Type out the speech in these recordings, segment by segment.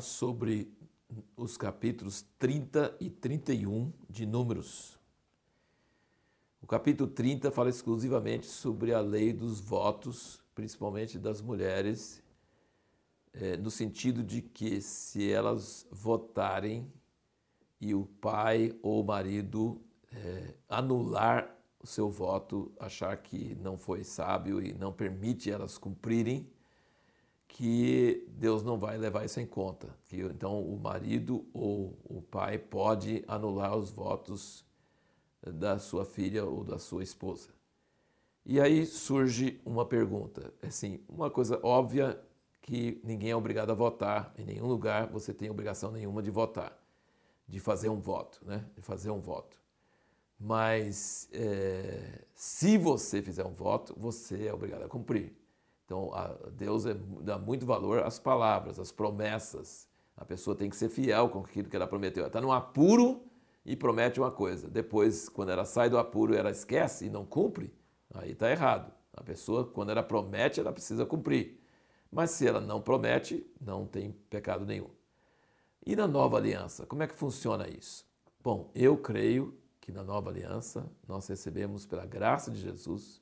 sobre os capítulos 30 e 31 de Números. O capítulo 30 fala exclusivamente sobre a lei dos votos, principalmente das mulheres, é, no sentido de que se elas votarem e o pai ou o marido é, anular o seu voto, achar que não foi sábio e não permite elas cumprirem, que Deus não vai levar isso em conta. Que então o marido ou o pai pode anular os votos da sua filha ou da sua esposa. E aí surge uma pergunta, assim, uma coisa óbvia que ninguém é obrigado a votar, em nenhum lugar você tem obrigação nenhuma de votar, de fazer um voto, né? De fazer um voto. Mas é, se você fizer um voto, você é obrigado a cumprir. Então, Deus é, dá muito valor às palavras, às promessas. A pessoa tem que ser fiel com aquilo que ela prometeu. Ela está num apuro e promete uma coisa. Depois, quando ela sai do apuro, ela esquece e não cumpre, aí está errado. A pessoa, quando ela promete, ela precisa cumprir. Mas se ela não promete, não tem pecado nenhum. E na nova aliança, como é que funciona isso? Bom, eu creio que na nova aliança nós recebemos pela graça de Jesus,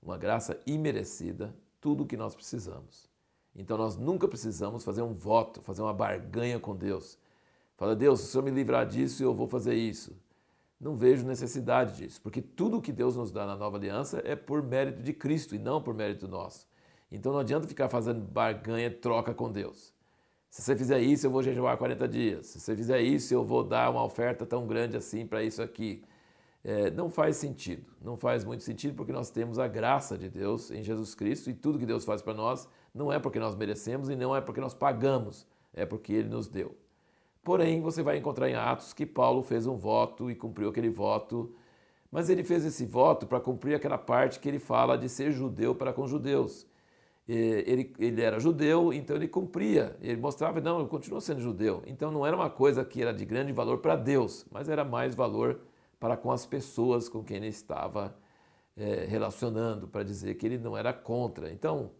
uma graça imerecida, tudo o que nós precisamos. Então nós nunca precisamos fazer um voto, fazer uma barganha com Deus. Fala, Deus, se o Senhor me livrar disso, eu vou fazer isso. Não vejo necessidade disso, porque tudo que Deus nos dá na nova aliança é por mérito de Cristo e não por mérito nosso. Então não adianta ficar fazendo barganha, troca com Deus. Se você fizer isso, eu vou jejuar 40 dias. Se você fizer isso, eu vou dar uma oferta tão grande assim para isso aqui é, não faz sentido. Não faz muito sentido porque nós temos a graça de Deus em Jesus Cristo e tudo que Deus faz para nós não é porque nós merecemos e não é porque nós pagamos, é porque Ele nos deu. Porém, você vai encontrar em Atos que Paulo fez um voto e cumpriu aquele voto, mas ele fez esse voto para cumprir aquela parte que ele fala de ser judeu para com judeus. Ele, ele era judeu, então ele cumpria, ele mostrava, não, eu continuo sendo judeu. Então não era uma coisa que era de grande valor para Deus, mas era mais valor para com as pessoas com quem ele estava é, relacionando, para dizer que ele não era contra. Então,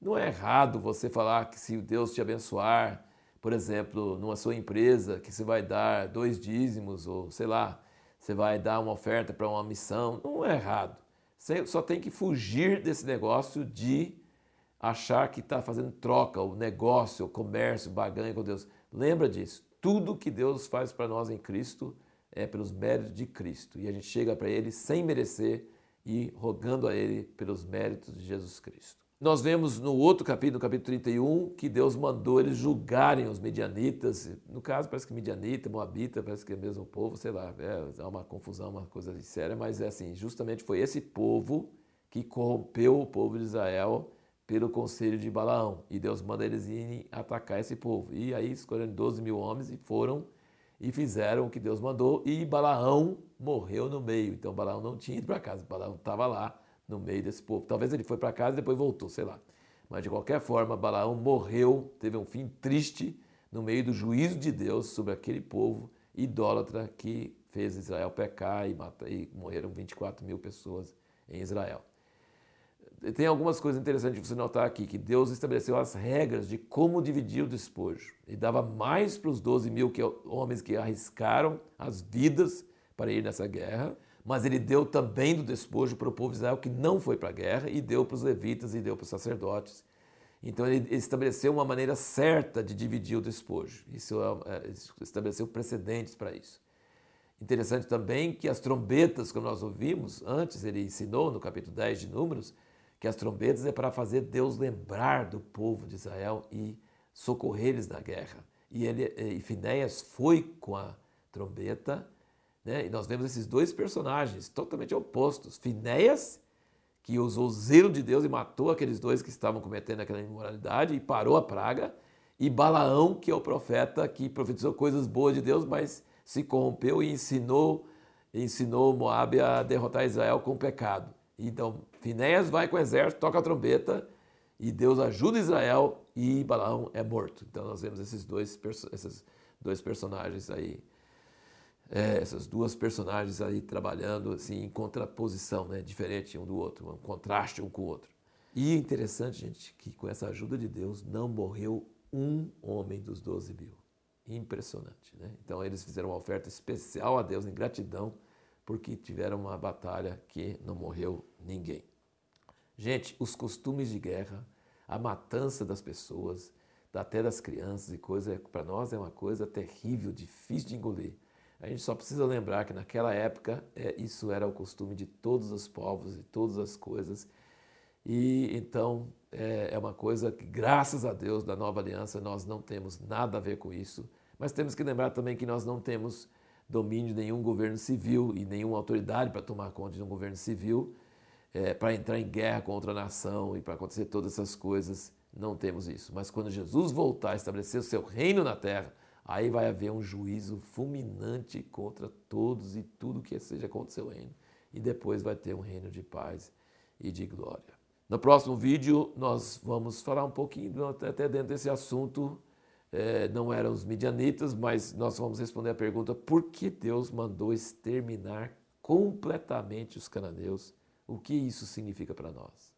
não é errado você falar que se Deus te abençoar, por exemplo, numa sua empresa, que você vai dar dois dízimos, ou sei lá, você vai dar uma oferta para uma missão, não é errado. Você só tem que fugir desse negócio de achar que está fazendo troca, o negócio, o comércio, baganha com Deus. Lembra disso. Tudo que Deus faz para nós em Cristo é pelos méritos de Cristo. E a gente chega para Ele sem merecer e rogando a Ele pelos méritos de Jesus Cristo. Nós vemos no outro capítulo, no capítulo 31, que Deus mandou eles julgarem os medianitas. No caso, parece que medianita, moabita, parece que é o mesmo povo, sei lá, é, uma confusão, uma coisa séria, mas é assim, justamente foi esse povo que corrompeu o povo de Israel pelo conselho de Balaão. E Deus manda eles irem atacar esse povo. E aí escolheram 12 mil homens e foram e fizeram o que Deus mandou e Balaão morreu no meio. Então Balaão não tinha ido para casa, Balaão estava lá no meio desse povo. Talvez ele foi para casa e depois voltou, sei lá. Mas de qualquer forma, Balaão morreu, teve um fim triste no meio do juízo de Deus sobre aquele povo idólatra que fez Israel pecar e, matar, e morreram 24 mil pessoas em Israel tem algumas coisas interessantes de você notar aqui, que Deus estabeleceu as regras de como dividir o despojo. E dava mais para os 12 mil que, homens que arriscaram as vidas para ir nessa guerra, mas ele deu também do despojo para o povo de Israel que não foi para a guerra, e deu para os levitas e deu para os sacerdotes. Então ele estabeleceu uma maneira certa de dividir o despojo. Isso é, estabeleceu precedentes para isso. Interessante também que as trombetas, como nós ouvimos antes, ele ensinou no capítulo 10 de Números, que as trombetas é para fazer Deus lembrar do povo de Israel e socorrer eles na guerra. E, ele, e Finéias foi com a trombeta, né? e nós vemos esses dois personagens totalmente opostos. Finéias, que usou o zelo de Deus e matou aqueles dois que estavam cometendo aquela imoralidade e parou a praga, e Balaão, que é o profeta que profetizou coisas boas de Deus, mas se corrompeu e ensinou, ensinou Moabe a derrotar Israel com pecado. Então, Finéias vai com o exército, toca a trombeta e Deus ajuda Israel e Balaão é morto. Então, nós vemos esses dois, esses dois personagens aí, é, essas duas personagens aí trabalhando assim, em contraposição, né, diferente um do outro, um contraste um com o outro. E interessante, gente, que com essa ajuda de Deus não morreu um homem dos doze mil. Impressionante, né? Então eles fizeram uma oferta especial a Deus em gratidão porque tiveram uma batalha que não morreu ninguém. Gente, os costumes de guerra, a matança das pessoas, até das crianças e coisa, para nós é uma coisa terrível, difícil de engolir. A gente só precisa lembrar que naquela época é, isso era o costume de todos os povos e todas as coisas. E então é, é uma coisa que, graças a Deus, da nova aliança, nós não temos nada a ver com isso. Mas temos que lembrar também que nós não temos domínio de nenhum governo civil e nenhuma autoridade para tomar conta de um governo civil, é, para entrar em guerra contra a nação e para acontecer todas essas coisas. Não temos isso. Mas quando Jesus voltar a estabelecer o seu reino na terra, aí vai haver um juízo fulminante contra todos e tudo que seja contra o seu reino. E depois vai ter um reino de paz e de glória. No próximo vídeo, nós vamos falar um pouquinho, até dentro desse assunto, é, não eram os midianitas, mas nós vamos responder a pergunta: por que Deus mandou exterminar completamente os cananeus? O que isso significa para nós?